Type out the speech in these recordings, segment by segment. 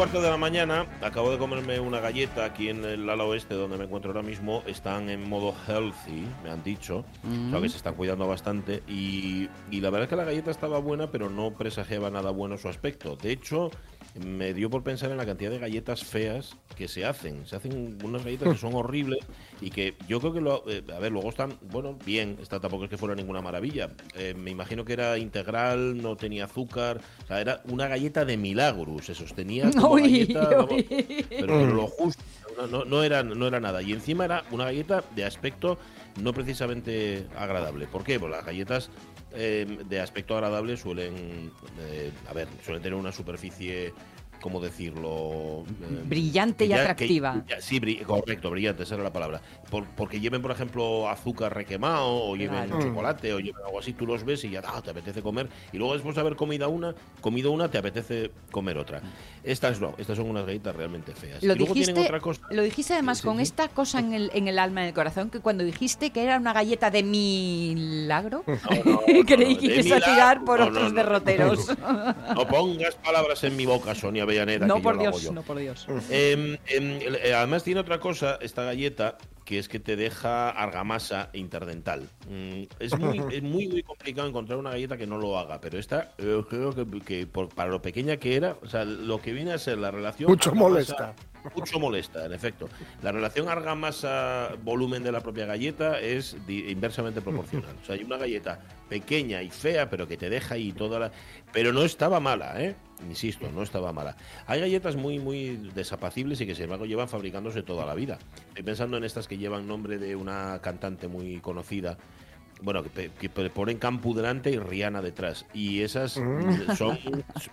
Cuarto de la mañana, acabo de comerme una galleta aquí en el ala oeste donde me encuentro ahora mismo. Están en modo healthy, me han dicho. O sea que se están cuidando bastante. Y, y la verdad es que la galleta estaba buena, pero no presagiaba nada bueno su aspecto. De hecho, me dio por pensar en la cantidad de galletas feas que se hacen. Se hacen unas galletas que son horribles y que yo creo que, lo, eh, a ver, luego están, bueno, bien, esta tampoco es que fuera ninguna maravilla. Eh, me imagino que era integral, no tenía azúcar, o sea, era una galleta de milagros, se sostenía como Uy, galleta, vamos, pero, pero lo justo. No, no, no era, no era nada. Y encima era una galleta de aspecto no precisamente agradable. ¿Por qué? Pues las galletas eh, de aspecto agradable suelen, eh, a ver, suelen tener una superficie, ¿cómo decirlo? Eh, Brillante y que- atractiva. ya- sí, bri- correcto, brillante, esa era la palabra. Por- porque lleven, por ejemplo, azúcar requemado, o lleven Claro. chocolate, o lleven algo así, tú los ves y ya ah, te apetece comer. Y luego después de haber comido una, comido una, te apetece comer otra. Estas no, estas son unas galletas realmente feas. Lo y luego tienen dijiste, otra cosa. lo dijiste además Sí, con sí. esta cosa en el, en el alma, en el corazón, que cuando dijiste que era una galleta de milagro, No, no, no, creí no, que ibas a tirar por No, no, otros no. derroteros. No pongas palabras en mi boca, Sonia Avellaneda. no que yo por Dios, yo. no por Dios. Eh, además tiene otra cosa, esta galleta, que es que te deja argamasa interdental. Mm, es, muy, es muy, muy complicado encontrar una galleta que no lo haga, pero esta eh, creo que, que por- para lo pequeña que era, o sea, lo que viene a ser la relación... Mucho argamasa- molesta. Mucho molesta, en efecto. La relación argamasa-volumen de la propia galleta es inversamente proporcional. O sea, hay una galleta pequeña y fea, pero que te deja ahí toda la... Pero no estaba mala, ¿eh? Insisto, no estaba mala. Hay galletas muy, muy desapacibles y que sin embargo llevan fabricándose toda la vida. Estoy pensando en estas que llevan nombre de una cantante muy conocida. Bueno, que, que ponen Campu delante y Rihanna detrás. Y esas mm, son,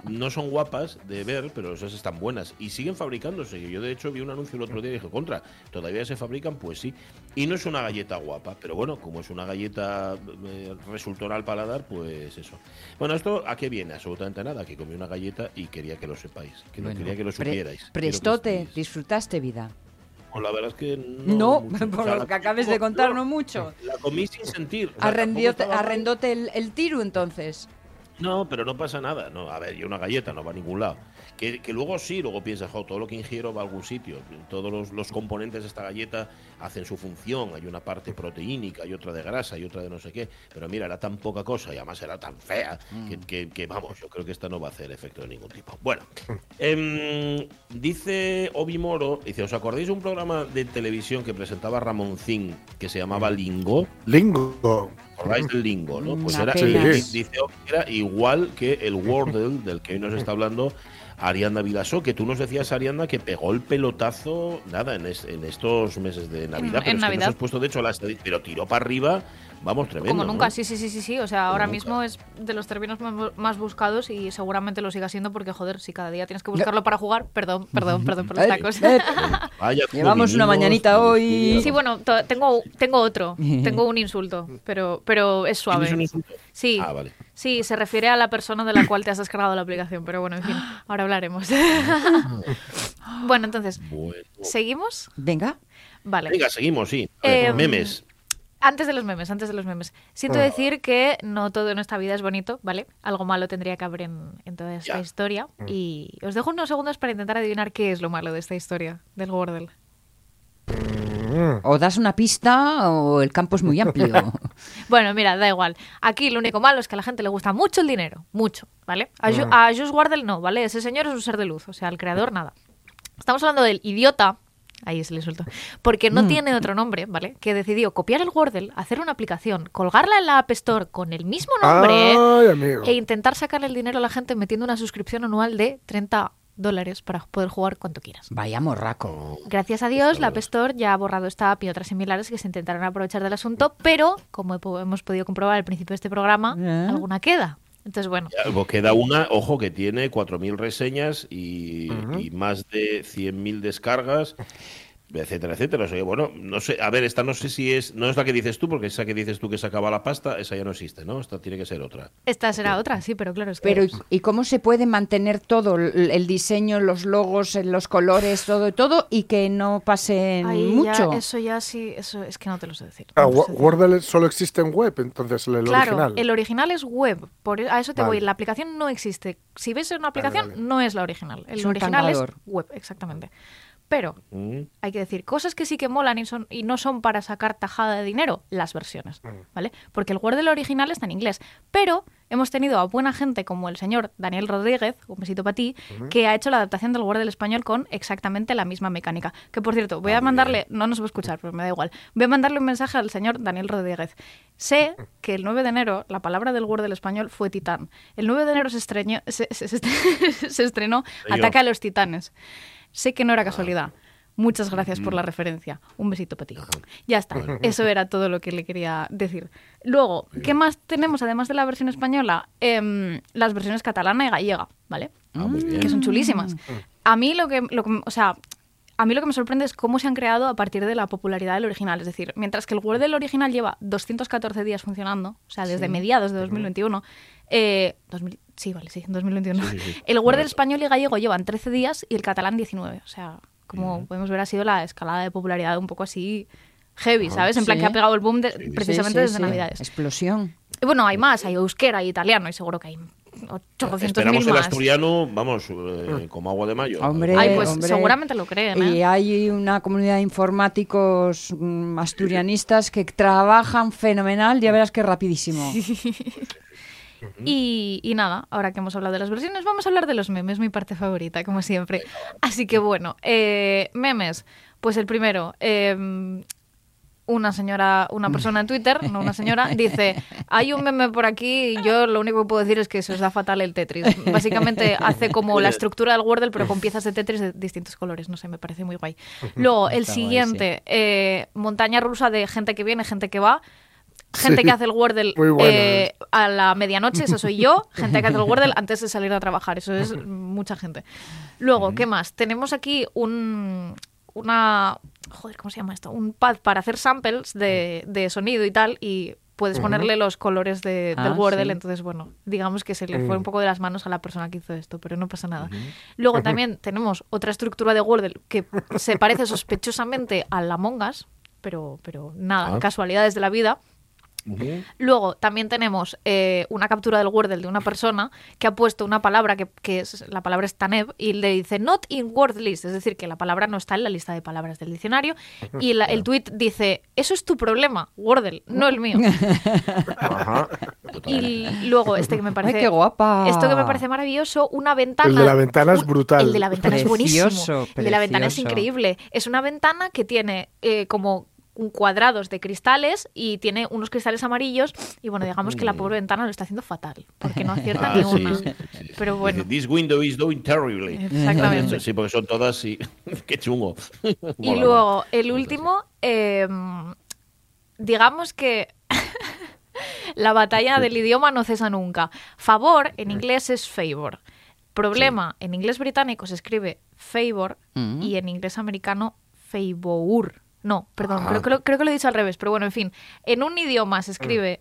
no son guapas de ver, pero esas están buenas. Y siguen fabricándose. Yo, de hecho, vi un anuncio el otro día y dije, contra, ¿todavía se fabrican? Pues sí. Y no es una galleta guapa, pero bueno, como es una galleta eh, resultona al paladar, pues eso. Bueno, ¿esto a qué viene? Absolutamente nada. Que comí una galleta y quería que lo sepáis. Que no Bueno, quería que lo pre- supierais. Que prestote, disfrutaste vida. Pues la verdad es que No, no. por O sea, lo que acabes de contar, no, mucho. La comí sin sentir. O sea, arrendote el, el tiro entonces. No, pero no pasa nada. No, a ver, y una galleta no va a ningún lado. Que, que luego sí, luego piensas, jo, todo lo que ingiero va a algún sitio. Todos los, los componentes de esta galleta hacen su función. Hay una parte proteínica, hay otra de grasa, y otra de no sé qué. Pero mira, era tan poca cosa y además era tan fea que, que- que, vamos, yo creo que esta no va a hacer efecto de ningún tipo. Bueno, em, dice Obi Moro, dice, ¿os acordáis de un programa de televisión que presentaba Ramoncín que se llamaba Lingo? Lingo. acordáis del lingo, ¿no? Pues Mm, era, apenas. di- dice era igual que el Wordle del que hoy nos está hablando Arianda Vilasó, que tú nos decías, Arianda, que pegó el pelotazo, nada, en, es- en estos meses de Navidad. en pero es que Navidad. nos has puesto, de hecho, la pero tiró para arriba, vamos, tremendo. Como nunca, ¿no? sí, sí, sí, sí, sí. O sea, ahora nunca. mismo es de los términos más, bu- más buscados y seguramente lo siga siendo porque, joder, si cada día tienes que buscarlo para jugar, perdón, perdón, perdón por los tacos. eh, Vaya, Llevamos una mañanita hoy. Sí, bueno, tengo, tengo otro, tengo un insulto, pero, pero es ¿Tienes suave. un insulto? Sí, Ah, vale. Sí, se refiere a la persona de la cual te has descargado la aplicación, pero bueno, en fin, ahora hablaremos. bueno, entonces, Bueno. ¿seguimos? Venga. Vale. Venga, seguimos, sí. Eh, Memes. Antes de los memes, antes de los memes. Siento decir que no todo en esta vida es bonito, ¿vale? Algo malo tendría que haber en, en toda esta Ya. historia. Y os dejo unos segundos para intentar adivinar qué es lo malo de esta historia del Wordle. O das una pista o el campo es muy amplio. Bueno, mira, da igual. Aquí lo único malo es que a la gente le gusta mucho el dinero. Mucho, ¿vale? A, Ju- a Josh Wardle no, ¿vale? Ese señor es un ser de luz, o sea, el creador nada. Estamos hablando del idiota. Ahí se le suelto. Porque Mm. no tiene otro nombre, ¿vale? Que decidió copiar el Wordle, hacer una aplicación, colgarla en la App Store con el mismo nombre Ay, amigo. e intentar sacarle el dinero a la gente metiendo una suscripción anual de 30 dólares para poder jugar cuanto quieras. Vaya morraco. Gracias a Dios, la App Store ya ha borrado esta app y otras similares que se intentaron aprovechar del asunto, pero como hemos podido comprobar al principio de este programa, ¿Eh? alguna queda. Entonces, bueno, Ya, pues queda una, ojo, que tiene 4.000 reseñas y, y más de 100.000 descargas, etcétera, etcétera. O sea, bueno, no sé, a ver, esta no sé si es, no es la que dices tú, porque esa que dices tú que se acaba la pasta, esa ya no existe, ¿no? Esta tiene que ser otra. esta será otra, sí, pero claro, es que... Pero ¿y- ¿y cómo se puede mantener todo el diseño, los logos, los colores, todo, todo y que no ya- mucho? eso ya sí, eso es que no te lo sé decir. Ah, no sé decir. Wordle solo existe en web, entonces el Claro, original. el original es web, por, e, a eso te Vale. voy. La aplicación no existe. Si ves una aplicación, vale. no es la original. El Es original es web, exactamente. Pero Mm. hay que decir, cosas que sí que molan y, son, y no son para sacar tajada de dinero, las versiones, Mm. ¿vale? Porque el Wordle original está en inglés, pero hemos tenido a buena gente como el señor Daniel Rodríguez, un besito para ti, que ha hecho la adaptación del Wordle español con exactamente la misma mecánica. Que por cierto, voy Ah, a muy mandarle, no nos va a escuchar, pero me da igual, voy a mandarle un mensaje al señor Daniel Rodríguez. Sé que el 9 de enero la palabra del Wordle español fue titán. El 9 de enero se, estreñó- se, se- estrenó. Ataque a los Titanes. Sé que no era casualidad. Muchas gracias por la referencia. Un besito para ti. Ya está. Eso era todo lo que le quería decir. Luego, ¿qué más tenemos además de la versión española? Em, las versiones catalana y gallega, ¿vale? Ah, bien. Que son chulísimas. A mí lo que, lo que- o sea, a mí lo que me sorprende es cómo se han creado a partir de la popularidad del original. Es decir, mientras que el Wordle original lleva 214 días funcionando, o sea, desde mediados de 2021, eh, 2000 sí, vale, sí, 2021. Sí, sí, sí. El Wordle Correcto. español y gallego llevan 13 días y el catalán 19. O sea, como podemos ver, ha sido la escalada de popularidad un poco así heavy, ¿sabes? En plan Sí. que ha pegado el boom de- Sí. precisamente Sí, sí, desde sí. Navidades. Explosión. Y bueno, hay más, hay euskera y italiano y seguro que hay 800 Esperamos el asturiano, vamos, eh, como agua de mayo. Hombre, Ay, pues hombre. seguramente lo creen, ¿eh? Y hay una comunidad de informáticos mm, asturianistas que trabajan fenomenal, ya verás que rapidísimo. Y, y nada, ahora que hemos hablado de las versiones, vamos a hablar de los memes, mi parte favorita, como siempre. Así que bueno, eh, memes. Pues el primero, eh, una señora, una persona en Twitter, no una señora, dice, hay un meme por aquí y yo lo único que puedo decir es que se os da fatal el Tetris. Básicamente hace como la estructura del Wordle, pero con piezas de Tetris de distintos colores. No sé, me parece muy guay. Luego, el Está guay, siguiente, eh, montaña rusa de gente que viene, gente que va. Gente Sí, que hace el Wordle bueno, eh, a la medianoche, eso soy yo. Gente que hace el Wordle antes de salir a trabajar, eso es mucha gente. Luego, ¿qué más? Tenemos aquí un, una... Joder, ¿cómo se llama esto? Un pad para hacer samples de, de sonido y tal, y puedes ponerle los colores de- del Ah, Wordle, sí. entonces, bueno, digamos que se le fue Mm. un poco de las manos a la persona que hizo esto, pero no pasa nada. Luego también tenemos otra estructura de Wordle que se parece sospechosamente a la Mongas, pero, pero nada, Ah. casualidades de la vida. Luego también tenemos eh, una captura del Wordle de una persona que ha puesto una palabra que, que es la palabra es Tanev y le dice not in word list, es decir, que la palabra no está en la lista de palabras del diccionario y la- el tweet dice eso es tu problema, Wordle, no el mío. Ajá. Y luego este que me parece ¡Ay, qué guapa! esto que me parece maravilloso, una ventana. El de la ventana es brutal. El de la ventana es buenísimo. Precioso, El de la ventana es increíble. Es una ventana que tiene eh, como cuadrados de cristales y tiene unos cristales amarillos y bueno, digamos que la pobre ventana lo está haciendo fatal porque no acierta Ah, ni una. sí, sí, sí. Pero bueno. This window is doing terribly. Exactamente. Sí, porque son todas, sí. Qué chungo. Y luego el último, eh, digamos que la batalla del idioma no cesa nunca. Favor en inglés es favor. Problema en inglés británico se escribe favor Mm. y en inglés americano favor. No, perdón, Ah. creo, que lo, creo que lo he dicho al revés, pero bueno, en fin. En un idioma se escribe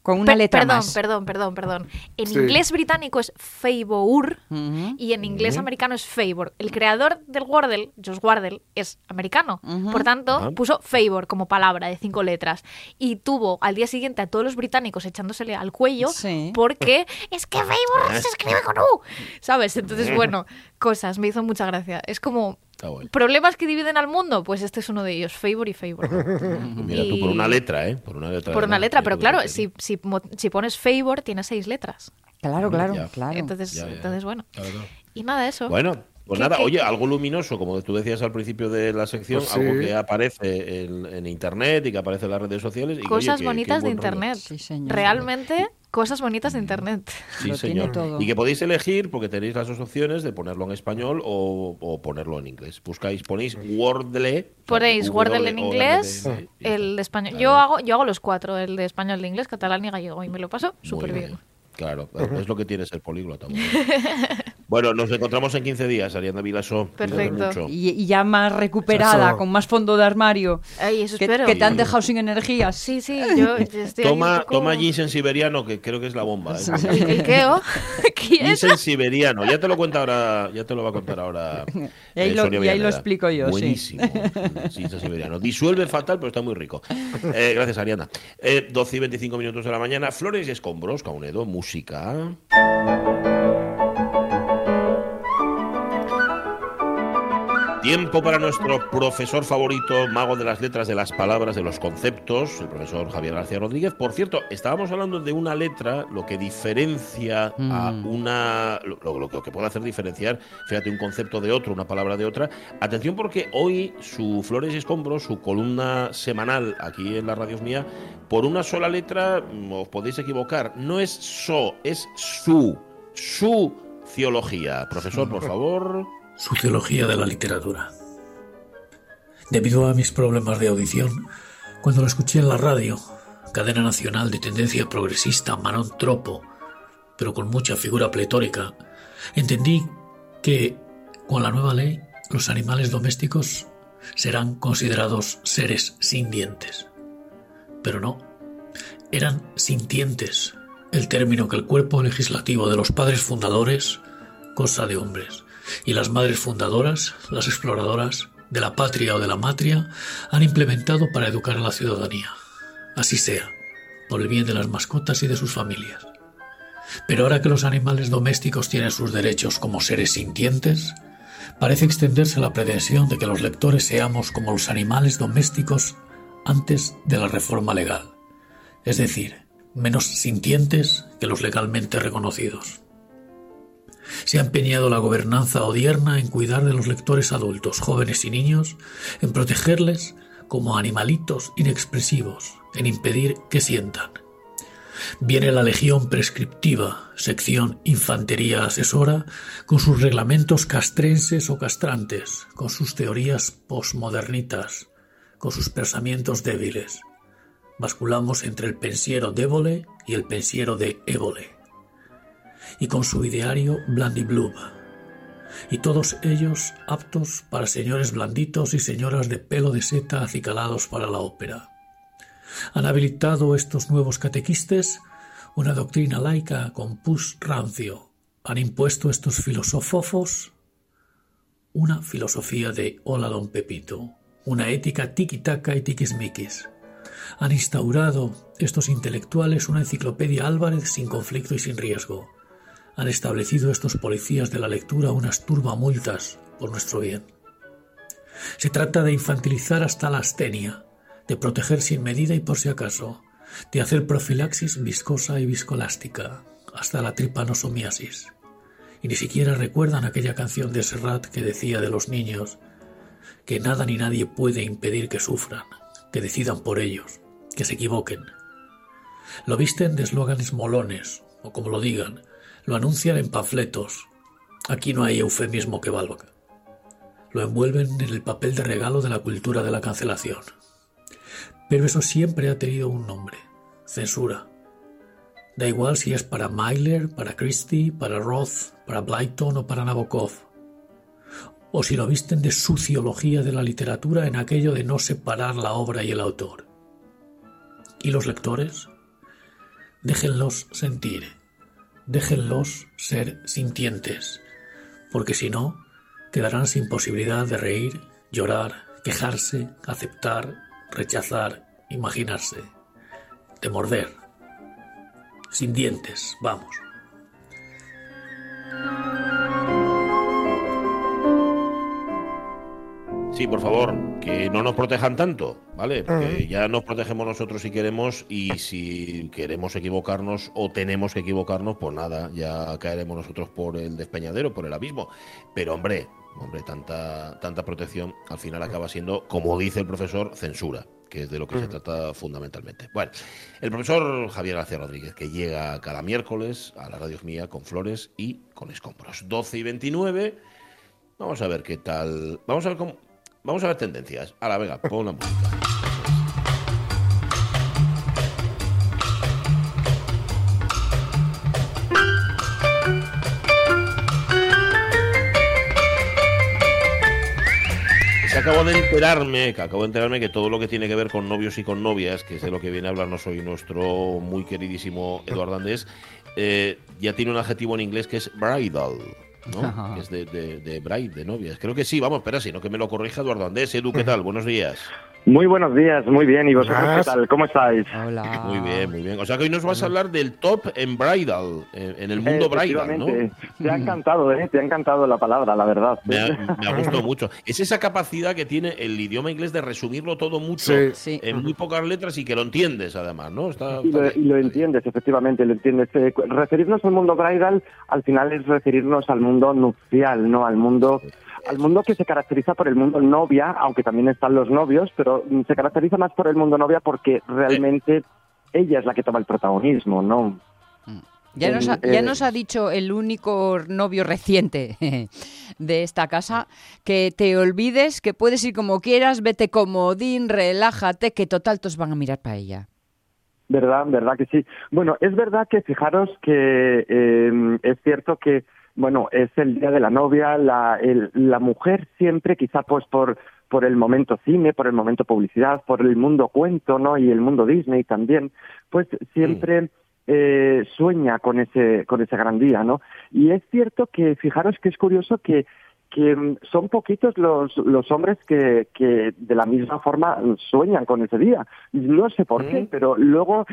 Con una Per- letra perdón, más. perdón, perdón, perdón. En Sí. inglés británico es favor Ujú. y en inglés americano es favor. El creador del Wordle, Josh Wardle, es americano. Por tanto, puso favor como palabra de cinco letras. Y tuvo al día siguiente a todos los británicos echándosele al cuello Sí. porque es que favor se escribe con U. ¿Sabes? Entonces, bueno, cosas. Me hizo mucha gracia. Es como Problemas que dividen al mundo. Pues este es uno de ellos, favor y favor. Mira tú, por una letra, ¿eh? Por una letra. Por una letra, pero claro, si, si, mo- si pones favor, tiene seis letras. Claro, claro, Ya. claro. Entonces, Ya, ya, ya. entonces bueno. Claro, claro. Y nada, eso. Bueno, Pues ¿Qué- nada, qué- oye, algo luminoso, como tú decías al principio de la sección, Pues algo que aparece en, en internet y que aparece en las redes sociales. y oye, Cosas que bonitas de internet. Sí, señor. Realmente, cosas bonitas de internet. Sí, Lo tiene señor. todo. Y que podéis elegir porque tenéis las dos opciones de ponerlo en español o, o ponerlo en inglés. Buscáis, ponéis Wordle. o sea, Ponéis Wordle en inglés, el de español. Claro. Yo hago, yo hago los cuatro, el de español, de inglés, catalán y gallego, y me lo paso súper bien. Claro, es lo que tiene ser políglota. bueno, nos encontramos en 15 días, Ariana Vilaso. Perfecto. mucho. Y, y ya más recuperada, Eso. con más fondo de armario. Ay, eso Que, espero. que te han dejado sin energías. Sí, sí, yo estoy Toma, poco- toma ginseng siberiano, que creo que es la bomba. ¿eh? ¿El, el qué, oh? ¿Quién? Ginseng siberiano, ya te lo cuenta ahora, ya te lo va a contar ahora. Y ahí eh, lo- Sonia y ahí lo Villaneda. explico yo, sí. Buenísimo. Ginseng siberiano. Disuelve fatal, pero está muy rico. Eh, gracias, Ariana. Eh, 12 y 25 minutos de la mañana. Flores y escombros, Caunedo, música. música. Tiempo para nuestro profesor favorito, mago de las letras, de las palabras, de los conceptos, el profesor Javier García Rodríguez. Por cierto, estábamos hablando de una letra, lo que diferencia a Mm. una. Lo, lo- lo que puede hacer diferenciar, fíjate, un concepto de otro, una palabra de otra. Atención, porque hoy su Flores y Escombros, su columna semanal aquí en la radio mía, por una sola letra mm, os podéis equivocar. No es so, es su. Su ciología. Profesor, por favor. Sociología de la literatura. Debido a mis problemas de audición, cuando lo escuché en la radio, cadena nacional de tendencia progresista Manon Tropo, pero con mucha figura pletórica, entendí que con la nueva ley los animales domésticos serán considerados seres sin dientes. Pero no, eran sintientes, el término que el cuerpo legislativo de los padres fundadores, cosa de hombres, y las madres fundadoras, las exploradoras de la patria o de la matria, han implementado para educar a la ciudadanía. Así sea, por el bien de las mascotas y de sus familias. Pero ahora que los animales domésticos tienen sus derechos como seres sintientes, parece extenderse la pretensión de que los lectores seamos como los animales domésticos antes de la reforma legal, es decir, menos sintientes que los legalmente reconocidos. Se ha empeñado la gobernanza odierna en cuidar de los lectores adultos, jóvenes y niños, en protegerles como animalitos inexpresivos, en impedir que sientan. Viene la Legión Prescriptiva, sección Infantería Asesora, con sus reglamentos castrenses o castrantes, con sus teorías posmodernitas, con sus pensamientos débiles. Basculamos entre el pensiero d'Évole y el pensiero de Évole y con su ideario Blandiblub, y todos ellos aptos para señores blanditos y señoras de pelo de seta acicalados para la ópera. Han habilitado estos nuevos catequistes una doctrina laica con pus rancio. Han impuesto estos filosofofos una filosofía de hola don Pepito, una ética tiki-taka y tiquismiquis. Han instaurado estos intelectuales una enciclopedia Álvarez sin conflicto y sin riesgo han establecido estos policías de la lectura unas turbamultas por nuestro bien. Se trata de infantilizar hasta la astenia, de proteger sin medida y por si acaso, de hacer profilaxis viscosa y viscolástica, hasta la tripanosomiasis. Y ni siquiera recuerdan aquella canción de Serrat que decía de los niños que nada ni nadie puede impedir que sufran, que decidan por ellos, que se equivoquen. Lo visten de eslóganes molones, o como lo digan, lo anuncian en panfletos. Aquí no hay eufemismo que valga. Lo envuelven en el papel de regalo de la cultura de la cancelación. Pero eso siempre ha tenido un nombre, censura. Da igual si es para Myler, para Christie, para Roth, para Blyton o para Nabokov. O si lo visten de sociología de la literatura en aquello de no separar la obra y el autor. ¿Y los lectores? Déjenlos sentir déjenlos ser sintientes, porque si no, quedarán sin posibilidad de reír, llorar, quejarse, aceptar, rechazar, imaginarse, de morder. Sin dientes, vamos. Sí, por favor, que no nos protejan tanto, ¿vale? Porque ya nos protegemos nosotros si queremos y si queremos equivocarnos o tenemos que equivocarnos, pues nada, ya caeremos nosotros por el despeñadero, por el abismo. Pero hombre, hombre, tanta, tanta protección al final acaba siendo, como dice el profesor, censura, que es de lo que se trata fundamentalmente. Bueno, el profesor Javier García Rodríguez, que llega cada miércoles a la radio mía con flores y con escombros. 12 y 29. Vamos a ver qué tal. Vamos a ver cómo. Vamos a ver tendencias. A la vega, pon la música. Acabo de enterarme, que acabo de enterarme que todo lo que tiene que ver con novios y con novias, que es de lo que viene a hablarnos hoy nuestro muy queridísimo Eduardo Andés, eh, ya tiene un adjetivo en inglés que es bridal, ¿no? Que es de, de, de bride, de novias. Creo que sí, vamos, espera, si no que me lo corrija Eduardo Andés. Edu, ¿qué tal? Buenos días. Muy buenos días, muy bien. ¿Y vosotros qué tal? ¿Cómo estáis? Hola. Muy bien, muy bien. O sea que hoy nos vas a hablar del top en bridal, en, el mundo bridal, ¿no? efectivamente. Te ha encantado, ¿eh? Te ha encantado la palabra, la verdad. Me ha, me ha gustado mucho. Es esa capacidad que tiene el idioma inglés de resumirlo todo mucho Sí. Sí. en muy pocas letras y que lo entiendes además, ¿no? Está, Y lo, y entiendes, efectivamente, lo entiendes. Eh, referirnos al mundo bridal, al final es referirnos al mundo nupcial, ¿no? Al mundo, al mundo que se caracteriza por el mundo novia, aunque también están los novios, pero mm, se caracteriza más por el mundo novia porque realmente ella es la que toma el protagonismo, ¿no? Ya nos, ha, ya Eh, nos ha dicho el único novio reciente de esta casa que te olvides, que puedes ir como quieras, vete comodín, relájate, que total todos van a mirar para ella. ¿Verdad? ¿Verdad que sí? Bueno, es verdad que fijaros que eh, es cierto que, bueno, es el día de la novia, la, el- la mujer siempre, quizá pues por, por el momento cine, por el momento publicidad, por el mundo cuento, ¿no? Y el mundo Disney también, pues siempre eh, sueña con ese, con ese gran día, ¿no? Y es cierto que, fijaros que es curioso que que mm, son poquitos los, los hombres que, que de la misma forma sueñan con ese día. No sé por qué, Mm. pero luego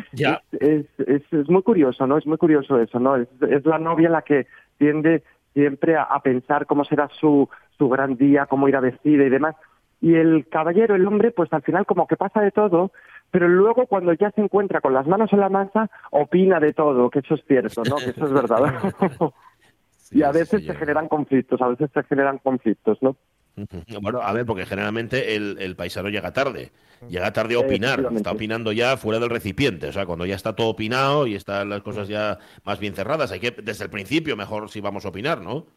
es, es, es, es muy curioso, ¿no? Es muy curioso eso, ¿no? Es, es la novia la que tiende siempre a, a pensar cómo será su, su gran día, cómo irá vestida y demás. Y el caballero, el hombre, pues al final como que pasa de todo, pero luego cuando ya se encuentra con las manos en la masa, opina de todo, que eso es cierto, ¿no? Que eso es verdad. y a veces sí, se ya. generan conflictos, a veces se generan conflictos, ¿no? Bueno, a ver, porque generalmente el, el paisano llega tarde. Llega tarde a opinar. Está opinando ya fuera del recipiente. O sea, cuando ya está todo opinado y están las cosas ya más bien cerradas. Hay que, desde el principio, mejor si vamos a opinar, ¿no?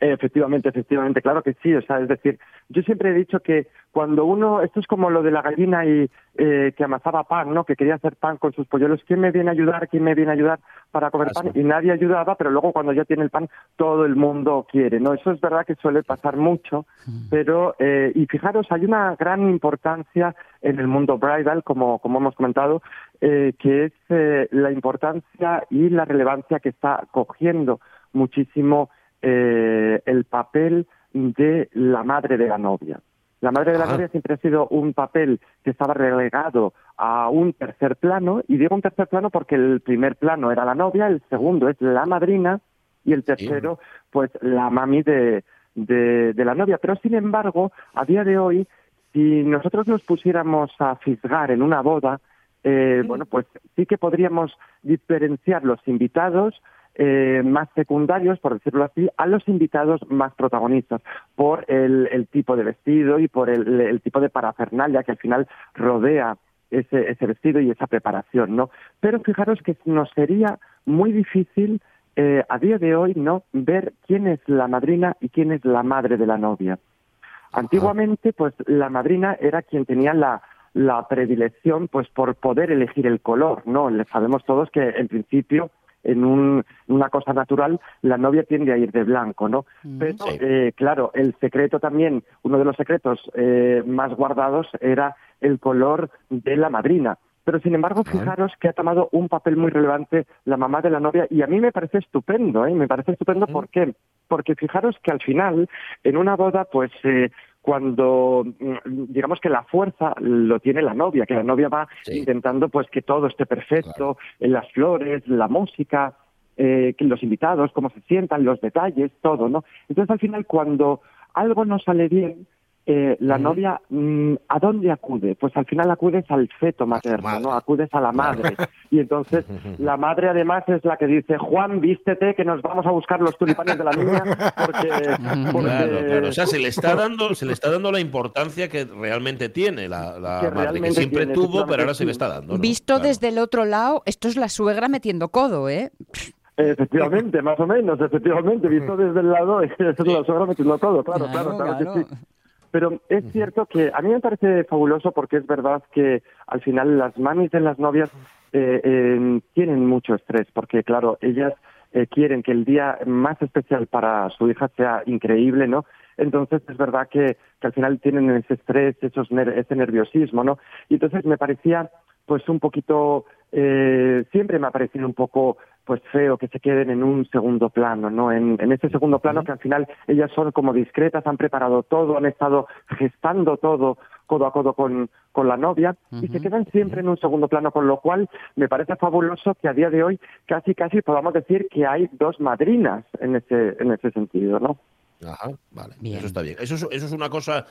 Efectivamente, efectivamente, claro que sí. O sea, es decir, yo siempre he dicho que cuando uno, esto es como lo de la gallina y eh, que amasaba pan, ¿no? Que quería hacer pan con sus polluelos. ¿Quién me viene a ayudar? ¿Quién me viene a ayudar para comer pan? Y nadie ayudaba, pero luego cuando ya tiene el pan, todo el mundo quiere, ¿no? Eso es verdad que suele pasar mucho, pero eh, y fijaros, hay una gran importancia en el mundo bridal, como como hemos comentado, eh, que es eh, la importancia y la relevancia que está cogiendo muchísimo eh, el papel de la madre de la novia. La madre de la novia siempre ha sido un papel que estaba relegado a un tercer plano, y digo un tercer plano porque el primer plano era la novia, el segundo es la madrina y el tercero, pues la mami de, de, de la novia. Pero sin embargo, a día de hoy, si nosotros nos pusiéramos a fisgar en una boda, eh, bueno, pues sí que podríamos diferenciar los invitados eh, más secundarios, por decirlo así, a los invitados más protagonistas, por el, el tipo de vestido y por el, el tipo de parafernalia que al final rodea ese, ese vestido y esa preparación, ¿no? Pero fijaros que nos sería muy difícil eh, a día de hoy, ¿no? Ver quién es la madrina y quién es la madre de la novia. Antiguamente, pues la madrina era quien tenía la, la predilección, pues por poder elegir el color, ¿no? Le sabemos todos que en principio en un- una cosa natural, la novia tiende a ir de blanco, ¿no? Pero, Sí. eh, claro, el secreto también, uno de los secretos eh, más guardados era el color de la madrina. Pero, sin embargo, fijaros que ha tomado un papel muy relevante la mamá de la novia y a mí me parece estupendo, ¿eh? Me parece estupendo, ¿por qué? Porque fijaros que al final, en una boda, pues... eh, cuando mm, digamos que la fuerza lo tiene la novia, que la novia va Sí. intentando pues que todo esté perfecto, en las flores, la música, eh, que los invitados, cómo se sientan, los detalles, todo, ¿no? Entonces al final cuando algo no sale bien, eh, la novia, mm, ¿a dónde acude? Pues al final acudes al feto materno. ¿no? Acudes a la madre. Y entonces la madre además es la que dice, Juan, vístete que nos vamos a buscar los tulipanes de la niña porque... porque- Claro, claro. O sea, se le está dando, se le está dando la importancia que realmente tiene la, la Que madre, que siempre tiene, tuvo, pero ahora se le está dando. ¿no? Visto Claro. desde el otro lado, esto es la suegra metiendo codo, ¿eh? Efectivamente, más o menos, efectivamente, visto desde el lado, es la suegra metiendo todo, claro, claro, claro, que sí. Pero es cierto que a mí me parece fabuloso porque es verdad que al final las mamis de las novias eh, eh, tienen mucho estrés porque, claro, ellas eh, quieren que el día más especial para su hija sea increíble, ¿no? Entonces es verdad que, que al final tienen ese estrés, esos ner- ese nerviosismo, ¿no? Y entonces me parecía pues un poquito, eh, siempre me ha parecido un poco pues feo que se queden en un segundo plano, ¿no? En, en ese segundo plano que al final ellas son como discretas, han preparado todo, han estado gestando todo codo a codo con, con la novia y se quedan siempre en un segundo plano, con lo cual me parece fabuloso que a día de hoy casi casi podamos decir que hay dos madrinas en ese, en ese sentido, ¿no? Ajá, vale. Bien. Eso está bien. Eso es, eso es una cosa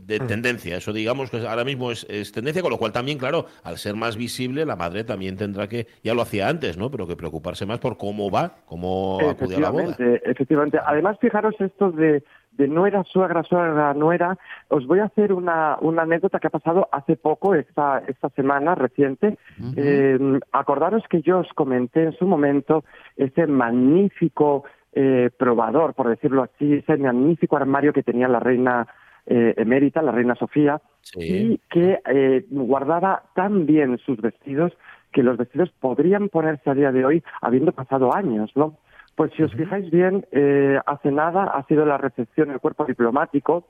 de tendencia. Eso digamos que ahora mismo es, es tendencia, con lo cual también, claro, al ser más visible, la madre también tendrá que, ya lo hacía antes, ¿no? Pero que preocuparse más por cómo va, cómo acude a la boda. Efectivamente. Además, fijaros esto de, de nuera, suegra, suegra, nuera. Os voy a hacer una, una anécdota que ha pasado hace poco, esta, esta semana reciente. Eh, acordaros que yo os comenté en su momento ese magnífico eh, probador, por decirlo así, ese magnífico armario que tenía la reina eh, emérita, la reina Sofía, Sí. y que eh, guardaba tan bien sus vestidos que los vestidos podrían ponerse a día de hoy habiendo pasado años, ¿no? Pues si os fijáis bien, eh, hace nada ha sido la recepción del cuerpo diplomático,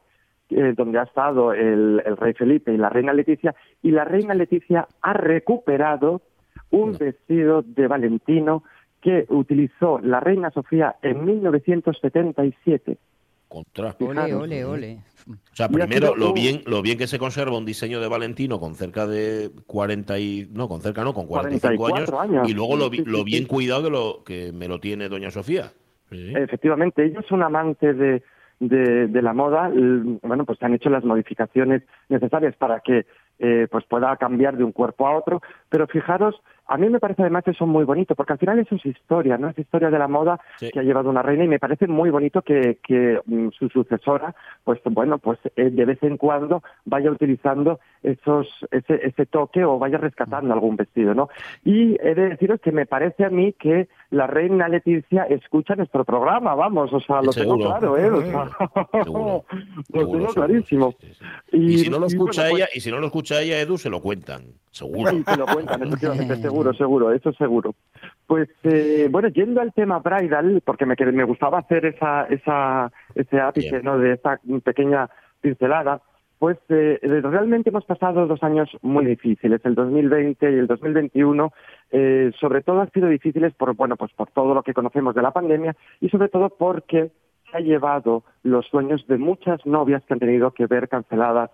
eh, donde ha estado el, el rey Felipe y la reina Leticia, y la reina Leticia ha recuperado un vestido de Valentino que utilizó la reina Sofía en 1977. Contra. Ole, ole, ole. O sea, primero lo bien, lo bien que se conserva un diseño de Valentino con cerca de 40 y no, con cerca no, con 45 años, 44 años. y luego lo, lo bien cuidado de lo que me lo tiene doña Sofía. Sí. Efectivamente, ella es un amante de, de, de la moda. Bueno, pues se han hecho las modificaciones necesarias para que eh, pues pueda cambiar de un cuerpo a otro. Pero fijaros, a mí me parece además eso muy bonito, porque al final eso es historia, ¿no? Es historia de la moda Sí. que ha llevado una reina y me parece muy bonito que, que mm, su sucesora, pues bueno, pues eh, de vez en cuando vaya utilizando esos ese, ese toque o vaya rescatando algún vestido, ¿no? Y he de deciros que me parece a mí que la reina Leticia escucha nuestro programa, vamos, o sea, lo tengo claro, ¿eh? O sea, Seguro. lo Seguro, tengo clarísimo. Sí, sí, sí. Y, si no lo escucha bueno, pues- ella, y si no lo escucha ella, Edu, se lo cuentan. Seguro. Sí, te lo cuentan, efectivamente, seguro, seguro, eso seguro. Pues, eh, bueno, yendo al tema bridal, porque me, me gustaba hacer esa, esa, ese ápice. ¿no?, de esta pequeña pincelada, pues eh, realmente hemos pasado dos años muy difíciles, el 2020 y el 2021, eh, sobre todo han sido difíciles por, bueno, pues por todo lo que conocemos de la pandemia y sobre todo porque se ha llevado los sueños de muchas novias que han tenido que ver canceladas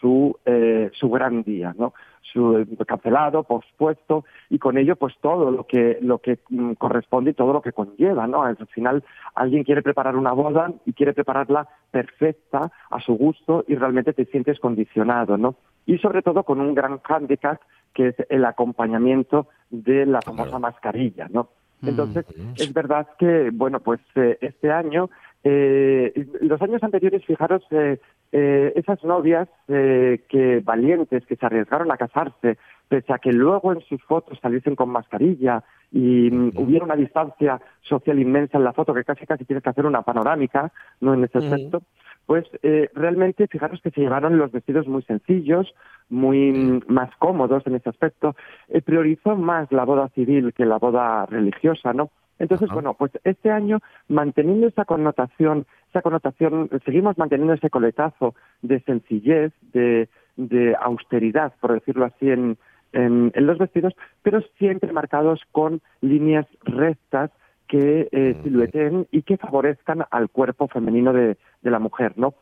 su, eh, su gran día, ¿no? Su eh, cancelado, pospuesto, y con ello, pues todo lo que, lo que mm, corresponde y todo lo que conlleva, ¿no? Al final, alguien quiere preparar una boda y quiere prepararla perfecta, a su gusto, y realmente te sientes condicionado, ¿no? Y sobre todo con un gran hándicap, que es el acompañamiento de la famosa mascarilla, ¿no? Entonces, es verdad que, bueno, pues eh, este año, eh, los años anteriores, fijaros, eh, eh, esas novias eh, que valientes, que se arriesgaron a casarse, pese a que luego en sus fotos saliesen con mascarilla y mm, hubiera una distancia social inmensa en la foto que casi casi tienes que hacer una panorámica, no en ese aspecto, pues eh, realmente fijaros que se llevaron los vestidos muy sencillos, muy mm, más cómodos en ese aspecto, eh, priorizó más la boda civil que la boda religiosa, ¿no? Entonces, bueno, pues este año, manteniendo esa connotación, esa connotación, seguimos manteniendo ese coletazo de sencillez, de, de austeridad, por decirlo así, en, en, en los vestidos, pero siempre marcados con líneas rectas que eh, silueten y que favorezcan al cuerpo femenino de, de la mujer, ¿no?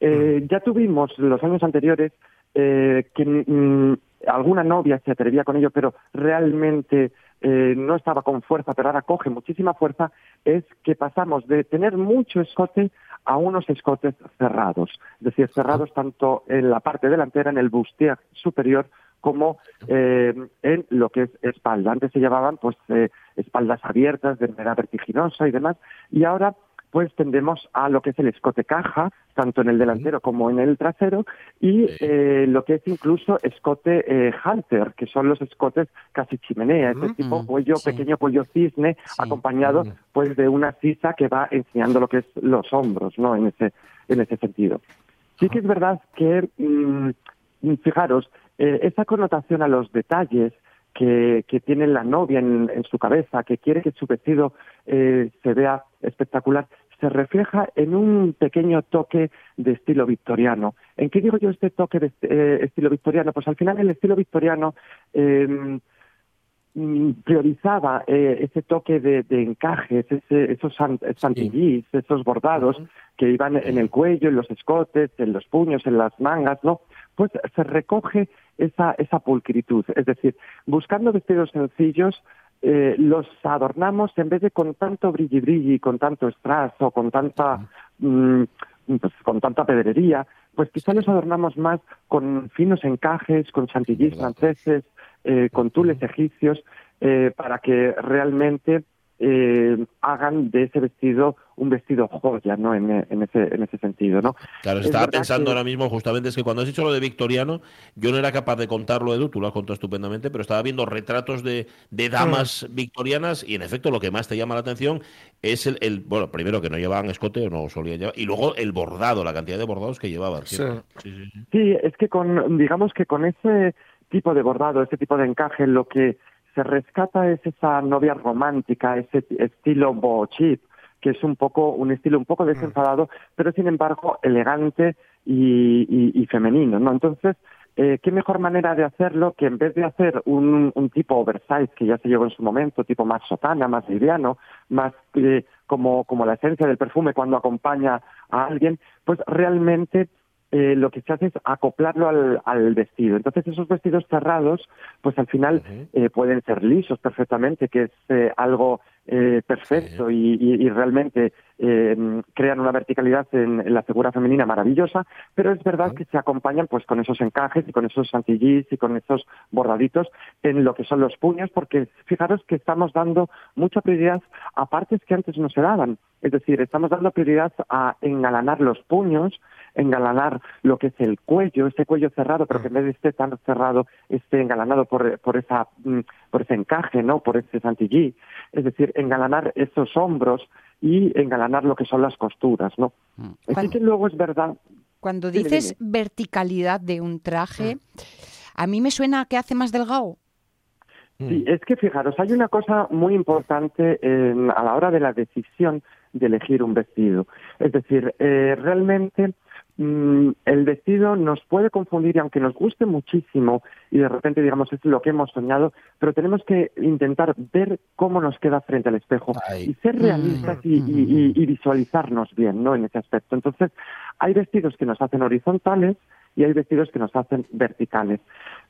Eh, ya tuvimos los años anteriores eh, que mm, alguna novia se atrevía con ello, pero realmente eh, no estaba con fuerza, pero ahora coge muchísima fuerza, es que pasamos de tener mucho escote a unos escotes cerrados, es decir, cerrados tanto en la parte delantera, en el bustier superior, como eh, en lo que es espalda. Antes se llamaban pues eh, espaldas abiertas de manera vertiginosa y demás, y ahora pues tendemos a lo que es el escote caja, tanto en el delantero como en el trasero, y eh, lo que es incluso escote eh, halter, que son los escotes casi chimenea, este tipo cuello, sí. pequeño cuello cisne, acompañado pues de una sisa que va enseñando lo que es los hombros, ¿no? En ese, en ese sentido. Sí que es verdad que, mm, fijaros, eh, esa connotación a los detalles que, que tiene la novia en, en su cabeza, que quiere que su vestido eh, se vea espectacular, se refleja en un pequeño toque de estilo victoriano. ¿En qué digo yo este toque de eh, estilo victoriano? Pues al final el estilo victoriano eh, mm, priorizaba eh, ese toque de, de encajes, ese, esos san- santillís, esos bordados que iban en el cuello, en los escotes, en los puños, en las mangas, ¿no? Pues se recoge esa, esa pulcritud. Es decir, buscando vestidos sencillos, eh, los adornamos en vez de con tanto brilli brilli, con tanto strass o con tanta, mm, pues, con tanta pedrería, pues quizá los adornamos más con finos encajes, con chantillís franceses, eh, con tules egipcios, eh, para que realmente eh, hagan de ese vestido un vestido joya, ¿no? En, en ese, en ese sentido, ¿no? Claro, Es estaba pensando que- ahora mismo justamente es que cuando has dicho lo de victoriano, yo no era capaz de contarlo, Edu, tú lo has contado estupendamente, pero estaba viendo retratos de, de damas victorianas y en efecto lo que más te llama la atención es el, el- bueno, primero que no llevaban escote o no solían llevar, y luego el bordado, la cantidad de bordados que llevaban. Sí. siempre. Sí, sí, sí. Sí, es que con, digamos que con ese tipo de bordado, ese tipo de encaje, lo que se rescata es esa novia romántica, ese estilo bochip, que es un poco, un estilo un poco desenfadado, pero sin embargo elegante y, y- y femenino, ¿no? Entonces, eh, qué mejor manera de hacerlo que en vez de hacer un, un tipo oversize que ya se llevó en su momento, tipo más sotana, más liviano, más eh, como, como la esencia del perfume cuando acompaña a alguien, pues realmente eh, lo que se hace es acoplarlo al, al vestido. Entonces esos vestidos cerrados, pues al final eh, pueden ser lisos perfectamente, que es eh, algo eh, perfecto y, y- y realmente eh, crean una verticalidad en, en la figura femenina maravillosa, pero es verdad que se acompañan pues con esos encajes y con esos santillís y con esos bordaditos en lo que son los puños, porque fijaros que estamos dando mucha prioridad a partes que antes no se daban. Es decir, estamos dando prioridad a engalanar los puños, engalanar lo que es el cuello, ese cuello cerrado, pero que en vez de esté tan cerrado, esté engalanado por, por, esa, mm, por ese encaje, ¿no? por ese santillí. Es decir, engalanar esos hombros y engalanar lo que son las costuras. ¿no? Así Cuando- que luego es verdad. Cuando Dime, dices dime. verticalidad de un traje, a mí me suena que hace más delgado. Sí, es que fijaros, hay una cosa muy importante en- a la hora de la decisión de elegir un vestido. Es decir, eh, realmente mm, el vestido nos puede confundir y aunque nos guste muchísimo y de repente digamos es lo que hemos soñado, pero tenemos que intentar ver cómo nos queda frente al espejo Ay. y ser realistas y, y- y- y visualizarnos bien, ¿no? En ese aspecto. Entonces, hay vestidos que nos hacen horizontales y hay vestidos que nos hacen verticales.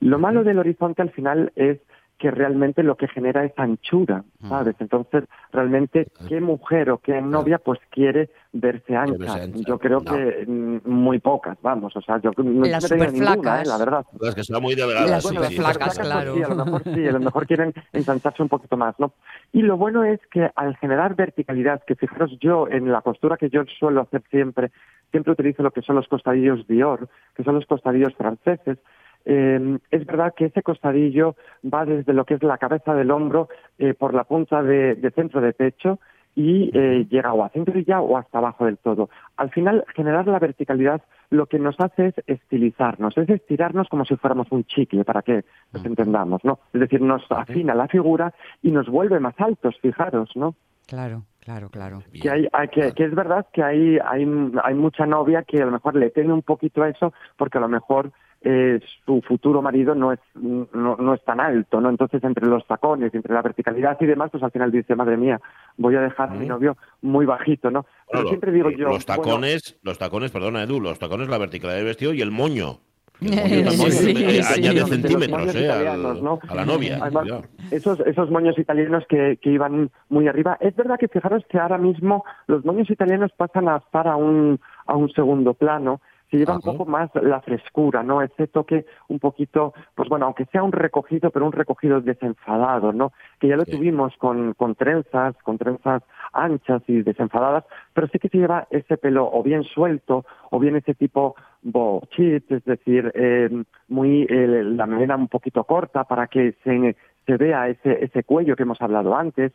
Lo malo del horizonte al final es que realmente lo que genera es anchura, ¿sabes? Entonces, realmente, ¿qué mujer o qué novia pues quiere verse ancha? Yo creo No. que mm, muy pocas, vamos, o sea, yo no Las he tenido ninguna. ¿eh? la verdad. Las que son muy delgadas. Las Bueno, sí. claro. Sí, a lo mejor sí, a lo mejor quieren ensancharse un poquito más, ¿no? Y lo bueno es que al generar verticalidad, que fijaros yo en la costura que yo suelo hacer siempre, siempre utilizo lo que son los costadillos Dior, que son los costadillos franceses, eh, es verdad que ese costadillo va desde lo que es la cabeza del hombro eh, por la punta de, de centro de pecho y eh, llega o a cinturilla o hasta abajo del todo. Al final, generar la verticalidad lo que nos hace es estilizarnos, es estirarnos como si fuéramos un chicle, para que nos entendamos, ¿no? Es decir, nos afina la figura y nos vuelve más altos, fijaros, ¿no? Claro, claro, claro. Bien. Que, hay, hay- que, que es verdad que hay, hay, hay mucha novia que a lo mejor le teme un poquito a eso porque a lo mejor eh, su futuro marido no es, no, no es tan alto, ¿no? Entonces, entre los tacones, entre la verticalidad y demás, pues al final dice, madre mía, voy a dejar a mi novio muy bajito, ¿no? Pero Bueno, siempre digo yo... los bueno, tacones, los tacones, perdona Edu, los tacones, la verticalidad del vestido y el moño. Que el moño también Sí, eh, sí. añade centímetros eh, al- italianos, ¿no? a la novia. Además, esos, esos moños italianos que, que iban muy arriba. Es verdad que fijaros que ahora mismo los moños italianos pasan a estar a un, a un segundo plano. Se lleva un poco más la frescura, ¿no? Ese toque un poquito, pues bueno, aunque sea un recogido, pero un recogido desenfadado, ¿no? Que ya lo Sí. tuvimos con, con trenzas, con trenzas anchas y desenfadadas, pero sí que se lleva ese pelo o bien suelto o bien ese tipo bochit, es decir, eh, muy eh, la melena un poquito corta para que se, se vea ese, ese cuello que hemos hablado antes.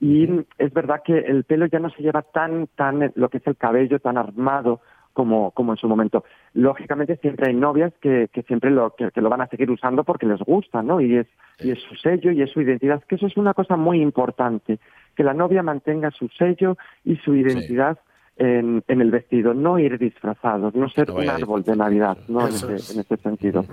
Y es verdad que el pelo ya no se lleva tan, tan, lo que es el cabello tan armado como, como en su momento. Lógicamente siempre hay novias que, que siempre lo, que, que lo van a seguir usando porque les gusta, ¿no? Y es, y es su sello y es su identidad, que eso es una cosa muy importante, que la novia mantenga su sello y su identidad en, en el vestido, no ir disfrazados, no ser No un árbol de Navidad, ¿no? En ese, es. en ese sentido.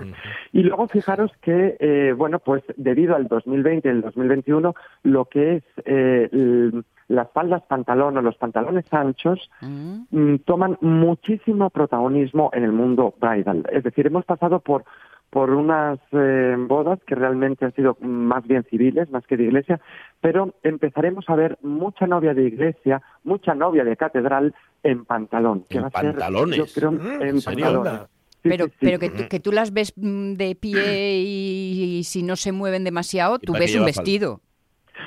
Y luego fijaros que, eh, bueno, pues debido al 2020 y el 2021, lo que es eh, las faldas pantalón o los pantalones anchos Mm. mm, toman muchísimo protagonismo en el mundo bridal. Es decir, hemos pasado por por unas eh, bodas que realmente han sido más bien civiles, más que de iglesia, pero empezaremos a ver mucha novia de iglesia, mucha novia de catedral en pantalón. Que ¿En va a ser, pantalones? yo creo, Mm, en pantalones. Sí, Pero, sí, sí. pero que, tú, que tú las ves de pie y, y si no se mueven demasiado, ¿Y tú ves un vestido.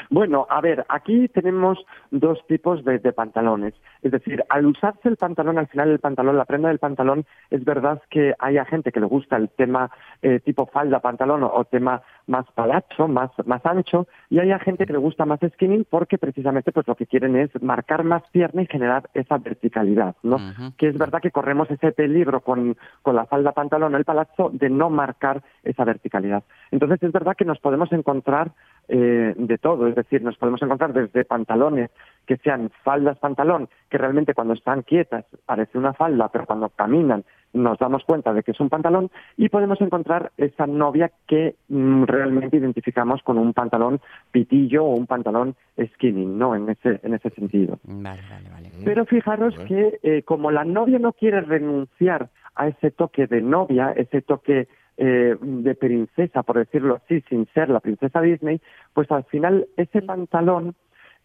Bueno, a ver, aquí tenemos dos tipos de, de pantalones. Es decir, al usarse el pantalón, al final el pantalón, la prenda del pantalón, es verdad que hay a gente que le gusta el tema eh, tipo falda, pantalón o, o tema más palacho, más, más ancho, y hay a gente que le gusta más skinny porque precisamente pues lo que quieren es marcar más pierna y generar esa verticalidad, ¿no? Que es verdad que corremos ese peligro con, con la falda pantalón o el palazzo de no marcar esa verticalidad. Entonces es verdad que nos podemos encontrar eh, de todo, es decir, nos podemos encontrar desde pantalones que sean faldas pantalón, que realmente cuando están quietas parece una falda, pero cuando caminan nos damos cuenta de que es un pantalón, y podemos encontrar esa novia que mm, realmente identificamos con un pantalón pitillo o un pantalón skinny, ¿no? En ese, en ese sentido. Vale, vale, vale. Pero fijaros Bueno. que eh, como la novia no quiere renunciar a ese toque de novia, ese toque eh, de princesa, por decirlo así, sin ser la princesa Disney, pues al final ese pantalón,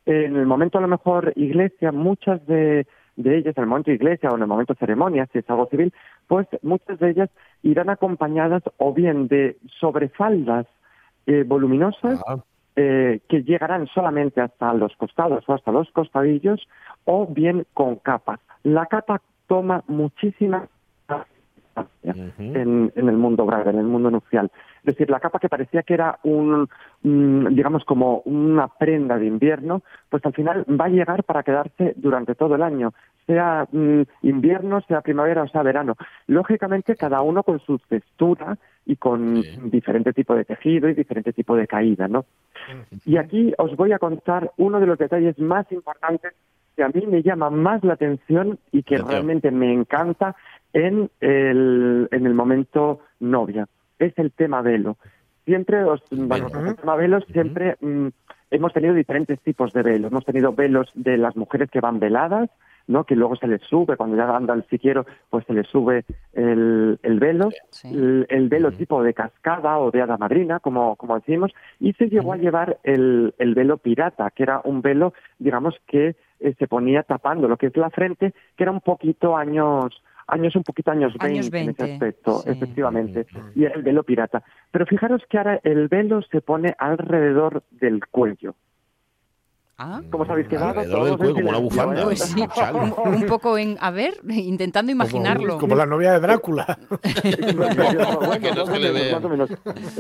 eh, en el momento a lo mejor iglesia, muchas de, de ellas, en el momento iglesia o en el momento ceremonia, si es algo civil, pues muchas de ellas irán acompañadas o bien de sobrefaldas eh, voluminosas Ah, eh, que llegarán solamente hasta los costados o hasta los costadillos o bien con capas. La capa toma muchísima en, en el mundo grave, en el mundo nupcial. Es decir, la capa que parecía que era un, mm, digamos, como una prenda de invierno, pues al final va a llegar para quedarse durante todo el año, sea mm, invierno, sea primavera o sea verano. Lógicamente, cada uno con su textura y con diferente tipo de tejido y diferente tipo de caída, ¿no? Y aquí os voy a contar uno de los detalles más importantes que a mí me llama más la atención y que realmente me encanta en el, en el momento novia. Es el tema velo. Siempre os, bueno, Velo. el tema velos siempre mm, hemos tenido diferentes tipos de velos. Hemos tenido velos de las mujeres que van veladas, ¿no? que luego se les sube, cuando ya anda el siquiero, pues se les sube el, el velo Sí. el, el velo tipo de cascada o de hada madrina, como, como decimos, y se llegó a llevar el, el velo pirata, que era un velo, digamos, que eh, se ponía tapando lo que es la frente, que era un poquito años años un poquito años 20, Años en 20, ese aspecto, sí. efectivamente, y era el velo pirata. Pero fijaros que ahora el velo se pone alrededor del cuello. Ah, ¿Cómo sabéis que va? Alrededor del cuello, como una bufanda. pues sí, Un poco en, a ver, intentando imaginarlo. Como, como la novia de Drácula. Que.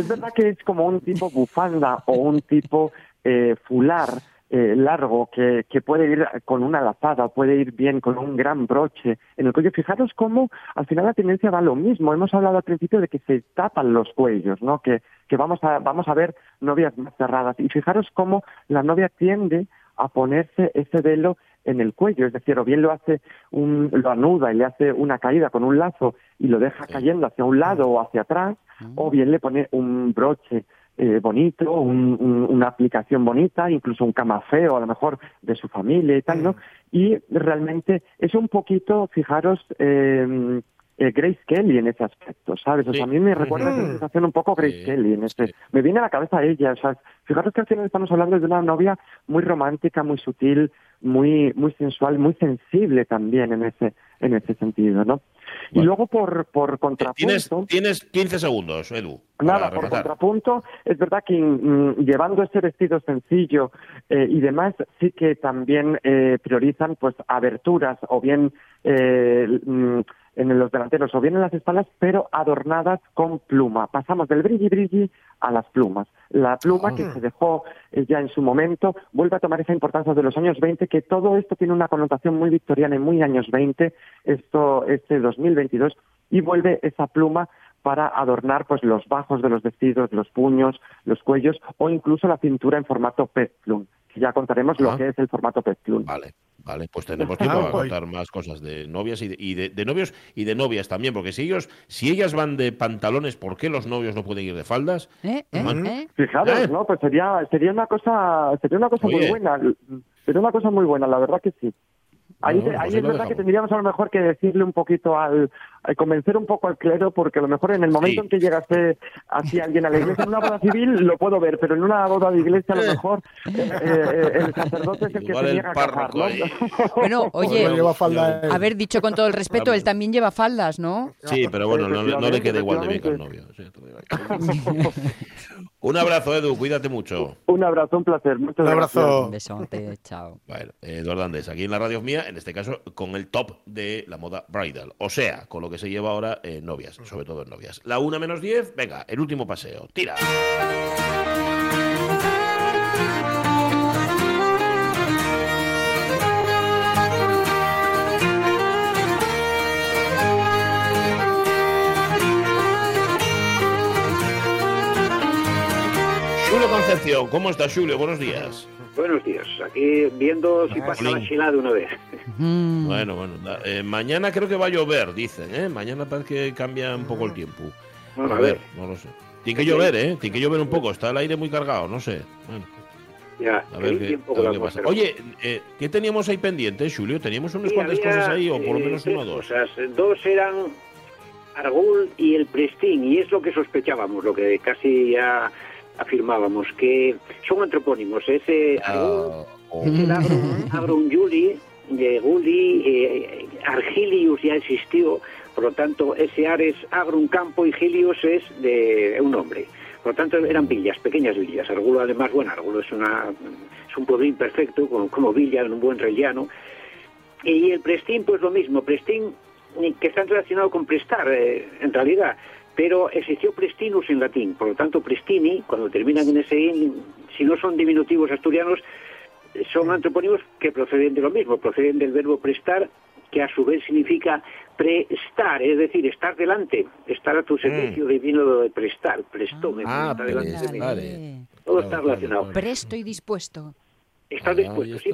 Es verdad que es como un tipo bufanda o un tipo eh, fular eh, largo que, que puede ir con una lazada, puede ir bien con un gran broche en el cuello. Fijaros cómo al final la tendencia va a lo mismo. Hemos hablado al principio de que se tapan los cuellos, ¿no? Que, que vamos a vamos a ver novias más cerradas. Y fijaros cómo la novia tiende a ponerse ese velo en el cuello, es decir, o bien lo hace un, lo anuda y le hace una caída con un lazo y lo deja cayendo hacia un lado o hacia atrás, o bien le pone un broche eh, bonito, un- un- una aplicación bonita, incluso un camafeo a lo mejor de su familia y tal, ¿no? Y realmente es un poquito, fijaros, eh, eh, Grace Kelly en ese aspecto, ¿sabes? O sea, a mí me recuerda esa sensación un poco Grace Sí, Kelly en ese... sí. Me viene a la cabeza ella, o sea, fijaros que al final estamos hablando de una novia muy romántica, muy sutil, muy muy sensual, muy sensible también en ese en ese sentido, ¿no? Y luego por por contrapunto... Tienes, tienes 15 segundos, Edu. Nada, por contrapunto, es verdad que mm, llevando ese vestido sencillo eh, y demás, sí que también eh, priorizan pues aberturas o bien eh, mm, en los delanteros o bien en las espaldas, pero adornadas con pluma. Pasamos del brilli brilli a las plumas. La pluma que se dejó eh, ya en su momento vuelve a tomar esa importancia de los años 20, que todo esto tiene una connotación muy victoriana y muy años 20, esto este 2022, y vuelve esa pluma para adornar pues los bajos de los vestidos, los puños, los cuellos o incluso la cintura en formato peplum. Ya contaremos lo Ah. que es el formato peplum. Vale, vale, pues tenemos tiempo Ah, para contar más cosas de novias y de, y de- de novios y de novias también, porque si ellos, si ellas van de pantalones, ¿por qué los novios no pueden ir de faldas? ¿Eh? ¿Eh? Ujú. ¿Eh? Fijaros, ¿Eh? ¿no? Pues sería sería una cosa sería una cosa muy Oye. buena, sería una cosa muy buena, la verdad que sí. Ahí, pues ahí es verdad que tendríamos a lo mejor que decirle un poquito al, a convencer un poco al clero, porque a lo mejor en el momento Sí. en que llegase así alguien a la iglesia en una boda civil lo puedo ver, pero en una boda de iglesia a lo mejor eh, eh, el sacerdote es el que se el niega a casar, ¿no? Bueno, Porque oye, él. haber dicho con todo el respeto, él también lleva faldas, ¿no? Sí, pero bueno, no, le- no le queda igual de bien que al Efectivamente. novio. sí. Un abrazo, Edu, cuídate mucho. Un abrazo, un placer. Muchas Un gracias. abrazo. Un besote, chao. Bueno, Eduardo Andés, aquí en la radio mía, en este caso con el top de la moda bridal, o sea, con lo que se lleva ahora en novias, sobre todo en novias. La una menos 10, venga, el último paseo, tira. ¿Cómo estás, Julio? Buenos días. Buenos días. Aquí viendo si pasa la chila de una vez. Mm. Bueno, bueno, eh, mañana creo que va a llover, dicen, ¿eh? Mañana parece que cambia un poco el tiempo. Bueno, a ver, no lo sé. Tiene que llover, ¿eh? Tiene que llover un poco, está el aire muy cargado, no sé. Bueno, Ya, a ver qué, a ver qué pasa. Oye, eh, ¿qué teníamos ahí pendiente, Julio? Teníamos unas Sí, cuantas cosas ahí, o por lo eh, menos una o dos. cosas. Dos eran Argul y el Prestín, y es lo que sospechábamos, lo que casi ya afirmábamos, que son antropónimos. Ese Ah, o- es el Agrum, Agrum Juli, de Guli, eh, Argilius ya existió, por lo tanto, ese Ares Agrum Campo y Gilius es de un hombre. Por lo tanto, eran villas, pequeñas villas. Argulo, además, bueno, Argulo es, una, es un pueblo imperfecto, como, como villa en un buen rellano. Y el Prestín, pues lo mismo. Prestín, eh, que está relacionado con prestar, eh, en realidad. Pero existió Prestinus en latín. Por lo tanto, Prestini, cuando terminan en ese in, si no son diminutivos asturianos, son antropónimos que proceden de lo mismo. Proceden del verbo prestar, que a su vez significa prestar, es decir, estar delante, estar a tu servicio divino de prestar. Prestóme, Ah, está delante de. Vale. Todo está relacionado. Presto y dispuesto. Estar Ah, dispuesto, sí,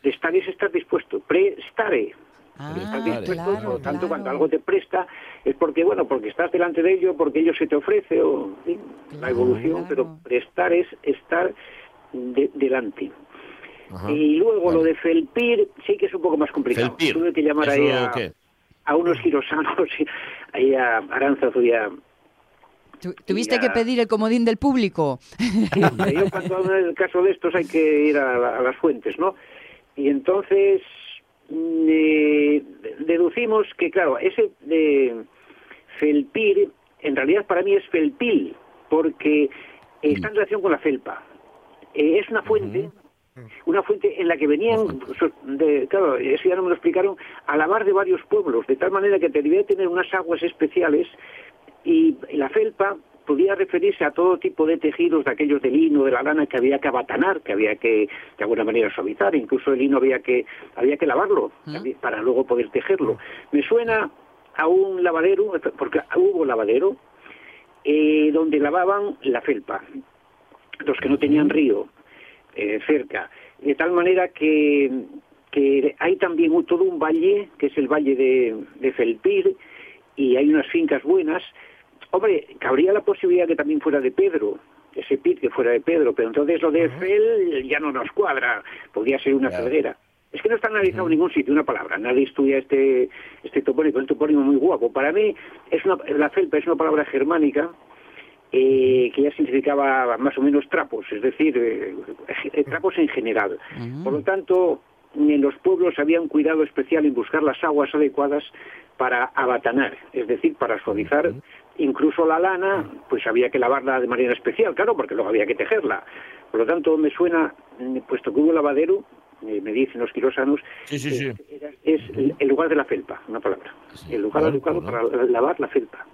prestar es estar dispuesto. Prestare, Ah, estás Vale. dispuesto, claro, por lo tanto, claro. cuando algo te presta es porque, bueno, porque estás delante de ello, porque ello se te ofrece, o en fin, la Claro, evolución, claro. pero prestar es estar de- delante. Ajá. Y luego lo de felpir sí que es un poco más complicado. Felpir. Tuve que llamar ¿Eso ahí a, unos girosanos, ahí a Aranzazu y a... Tu- ¿Tuviste Ya. que pedir el comodín del público? Hombre, Yo cuando hablo en el caso de estos hay que ir a, la- a las fuentes, ¿no? Y entonces eh, deducimos que, claro, ese de felpir, en realidad para mí es felpil, porque está en relación con la felpa. Eh, es una fuente, una fuente en la que venían, de, claro, eso ya no me lo explicaron, a lavar de varios pueblos, de tal manera que te debía tener unas aguas especiales y la felpa podía referirse a todo tipo de tejidos de aquellos de lino, de la lana que había que abatanar, que había que de alguna manera suavizar, incluso el lino había que había que lavarlo también para luego poder tejerlo. Me suena a un lavadero, porque hubo lavadero eh, donde lavaban la felpa, los que no tenían río eh, cerca, de tal manera que, que hay también un- todo un valle, que es el valle de, de Felpir, y hay unas fincas buenas. Hombre, cabría la posibilidad que también fuera de Pedro, ese pit que fuera de Pedro, pero entonces lo de Fel ya no nos cuadra, podría ser una Claro. pedrera. Es que no está analizado en ningún sitio una palabra. Nadie estudia este este topónimo, un topónimo muy guapo. Para mí es una, la felpa es una palabra germánica eh, que ya significaba más o menos trapos, es decir, eh, eh, trapos en general. Por lo tanto, en los pueblos había un cuidado especial en buscar las aguas adecuadas para abatanar, es decir, para suavizar. Incluso la lana, pues había que lavarla de manera especial, claro, porque luego había que tejerla. Por lo tanto, me suena, mm, puesto que hubo lavadero, eh, me dicen los quirósanos, Sí, sí, sí. es el- lugar de la felpa, una palabra. El lugar Claro, adecuado claro. para lavar la felpa.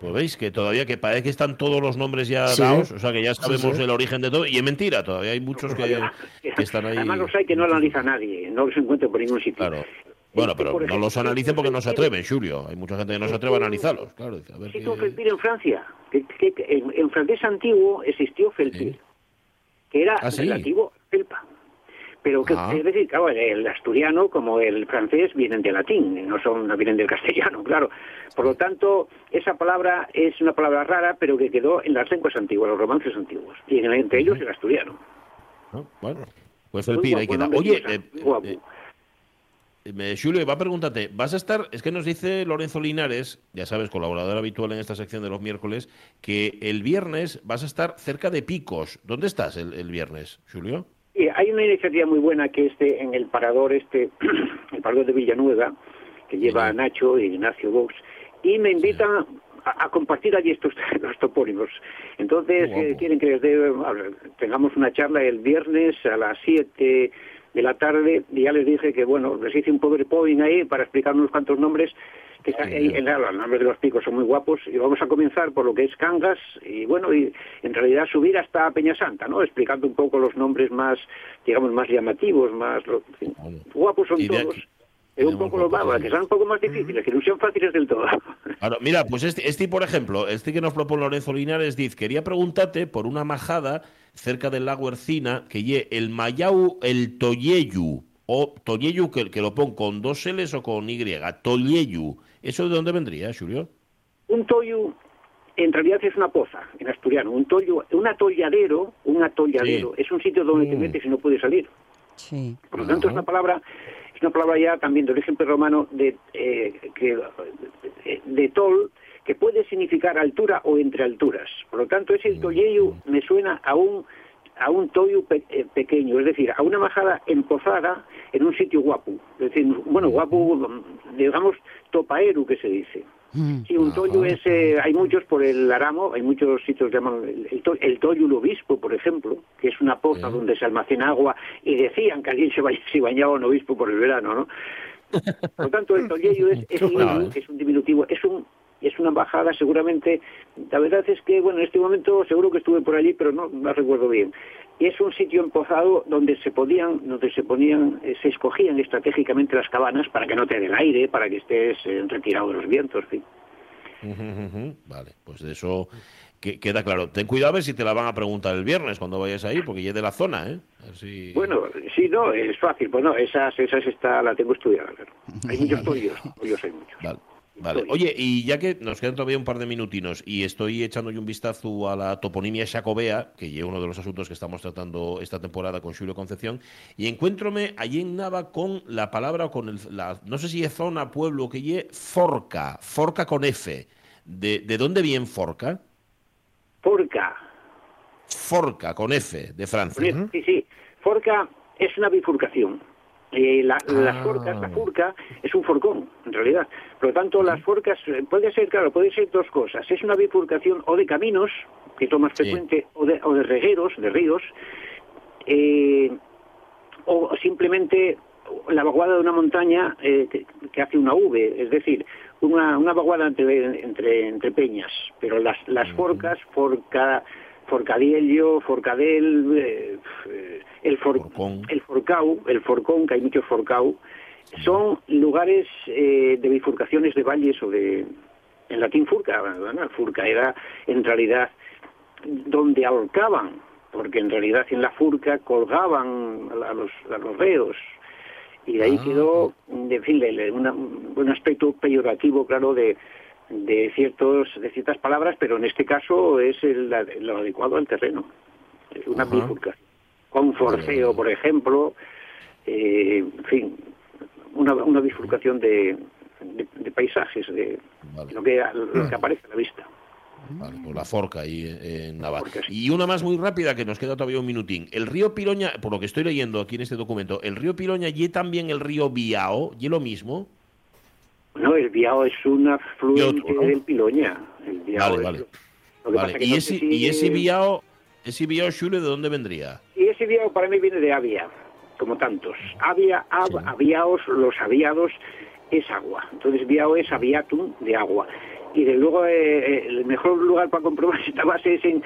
Pues veis que todavía que parece que están todos los nombres ya Sí. dados, o sea que ya sabemos sí. el origen de todo, y es mentira, todavía hay muchos que, que están ahí. Además los hay que no analiza nadie, no los encuentra por ningún sitio. Claro. Bueno, pero no los analicen porque no se atreven, Julio. Hay mucha gente que no se atreve a analizarlos, claro. a ver Existe un qué- felpir en Francia. Que, que- que en, en francés antiguo existió felpir, Sí. que era Ah, sí. relativo a felpa. Pero que, Ah. es decir, claro, el asturiano como el francés vienen de latín, no son no vienen del castellano, claro. Por lo tanto, esa palabra es una palabra rara, pero que quedó en las lenguas antiguas, los romances antiguos, y en- entre ellos el asturiano. ¿no? Bueno, pues Felpir, ahí queda. Oye, eh, guapo. Eh, Julio, va a preguntarte, vas a estar, es que nos dice Lorenzo Linares, ya sabes, colaborador habitual en esta sección de los miércoles, que el viernes vas a estar cerca de Picos. ¿Dónde estás el, el viernes, Julio? Hay una iniciativa muy buena que este en el parador este el parador de Villanueva que lleva a Nacho y Ignacio Vox y me invitan a, a compartir allí estos los topónimos. Entonces eh, quieren que les dé, a ver, tengamos una charla el viernes a las 7 de la tarde y ya les dije que bueno les hice un PowerPoint ahí para explicar unos cuantos nombres que eh, en- los nombres de los picos son muy guapos y vamos a comenzar por lo que es Cangas y bueno y en realidad subir hasta Peñasanta no explicando un poco los nombres más digamos más llamativos más lo- en fin, Bueno. guapos son todos aquí- pero un poco los sí. que son un poco más difíciles que no sean fáciles del todo Claro, mira, pues este, este, por ejemplo, este que nos propone Lorenzo Linares, dice, quería preguntarte por una majada cerca del lago Ercina, que lle el Mayau, el Toyeyu, o Toyeyu, que, que lo pon con dos L's o con Y, Toyeyu. ¿Eso de dónde vendría, Julio? un toyu en realidad es una poza en asturiano un toyo un atolladero un atolladero Sí. es un sitio donde te Mm. metes y no puedes salir Sí. Por lo tanto, es una palabra, es una palabra ya también de origen prerromano de, eh, que, eh, de tol, que puede significar altura o entre alturas. Por lo tanto, ese toyeyu me suena a un a un toyu pe- eh, pequeño, es decir, a una majada empozada en un sitio guapo. Es decir, bueno, guapo, digamos, topaeru, que se dice. Mm. Sí, un toyo es, eh, hay muchos por el Aramo, hay muchos sitios que llaman el, el, to- el toyo el obispo, por ejemplo, que es una poza donde se almacena agua y decían que allí se, ba- se bañaba un obispo por el verano, ¿no? Por lo tanto, el toyeyo es, es, un, es un diminutivo, es un es una bajada seguramente, la verdad es que, bueno, en este momento seguro que estuve por allí, pero no, no recuerdo bien. Y es un sitio empozado donde se podían, donde se ponían, eh, se escogían estratégicamente las cabanas para que no te den aire, para que estés eh, retirado de los vientos, en fin. Vale, pues de eso que- queda claro. Ten cuidado a ver si te la van a preguntar el viernes cuando vayas ahí, porque ya es de la zona, ¿eh? Bueno, sí, no, es fácil. Pues no, esas, esas está, la tengo estudiada. claro. Hay muchos toyos, toyos hay muchos. Vale. Vale. Oye, y ya que nos quedan todavía un par de minutinos y estoy echando yo un vistazo a la toponimia xacobea, que es uno de los asuntos que estamos tratando esta temporada con Julio Concepción, y encuéntrome allí en Nava con la palabra, con el, la, no sé si es zona, pueblo, que ye Forca, Forca con F. ¿De, de dónde viene Forca? Forca. Forca con F, de Francia. F, Sí, sí. Forca es una bifurcación. Eh, la- Las forcas, la furca es un forcón, en realidad. Por lo tanto, las forcas eh, puede ser, claro, puede ser dos cosas. Es una bifurcación o de caminos, que es lo más Sí. frecuente, o de, o de regueros, de ríos, eh, o simplemente la vaguada de una montaña eh, que, que hace una V, es decir, una, una vaguada entre, entre, entre peñas. Pero las, las forcas, forca, Forcadiello, Forcadel, eh, eh, el, for- Forcón. el Forcau, el Forcón, que hay muchos Forcau, son lugares eh, de bifurcaciones de valles o de... En latín furca, bueno, furca era en realidad donde ahorcaban, porque en realidad en la furca colgaban a los, a los reos. Y de ahí Ah. quedó, en fin, una- un aspecto peyorativo, claro, de, de ciertos de ciertas palabras, pero en este caso es el, lo adecuado al terreno. Es una bifurcación. Con forceo, por ejemplo, eh, en fin, una, una bifurcación de, de, de paisajes, de Vale. lo, que, lo que aparece a la vista. Vale, pues la forca ahí en Navarra. Sí. Y una más muy rápida, que nos queda todavía un minutín. El río Piroña, por lo que estoy leyendo aquí en este documento, el río Piroña y también el río Biao, y lo mismo. No, el Biao es un afluente otro, ¿no? del Piloña. El Biao Vale, es- vale. Lo que Vale, pasa que Y no ese, sé y ese Biao, ese Biao Xule, ¿de dónde vendría? Ese Biao para mí viene de Avia, como tantos. Avia, av, Sí. aviaos, los aviados es agua. Entonces Biao es aviatum de agua. Y de luego eh, eh, el mejor lugar para comprobar esta base es en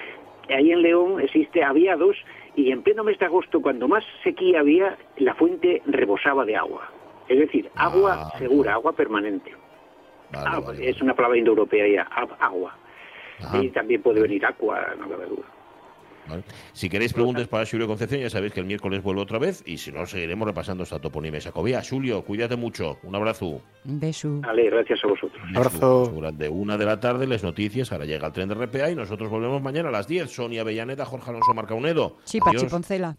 ahí en León existe aviados y en pleno mes de agosto cuando más sequía había la fuente rebosaba de agua. Es decir, agua Ah, segura, agua permanente. Vale, Ah, vale, es una palabra indoeuropea ya, ab- agua. Ajá. Y también puede venir agua, no cabe duda. Vale. Si queréis preguntas para Julio Concepción, ya sabéis que el miércoles vuelvo otra vez. Y si no, seguiremos repasando esta toponimia Sacobía. Julio, cuídate mucho. Un abrazo. Un beso. Vale, gracias a vosotros. Abrazo. Durante una de la tarde, las noticias. Ahora llega el tren de RPA y nosotros volvemos mañana a las 10. Sonia Avellaneda, Jorge Alonso Marcaunedo. Sí, Pachi. Poncela.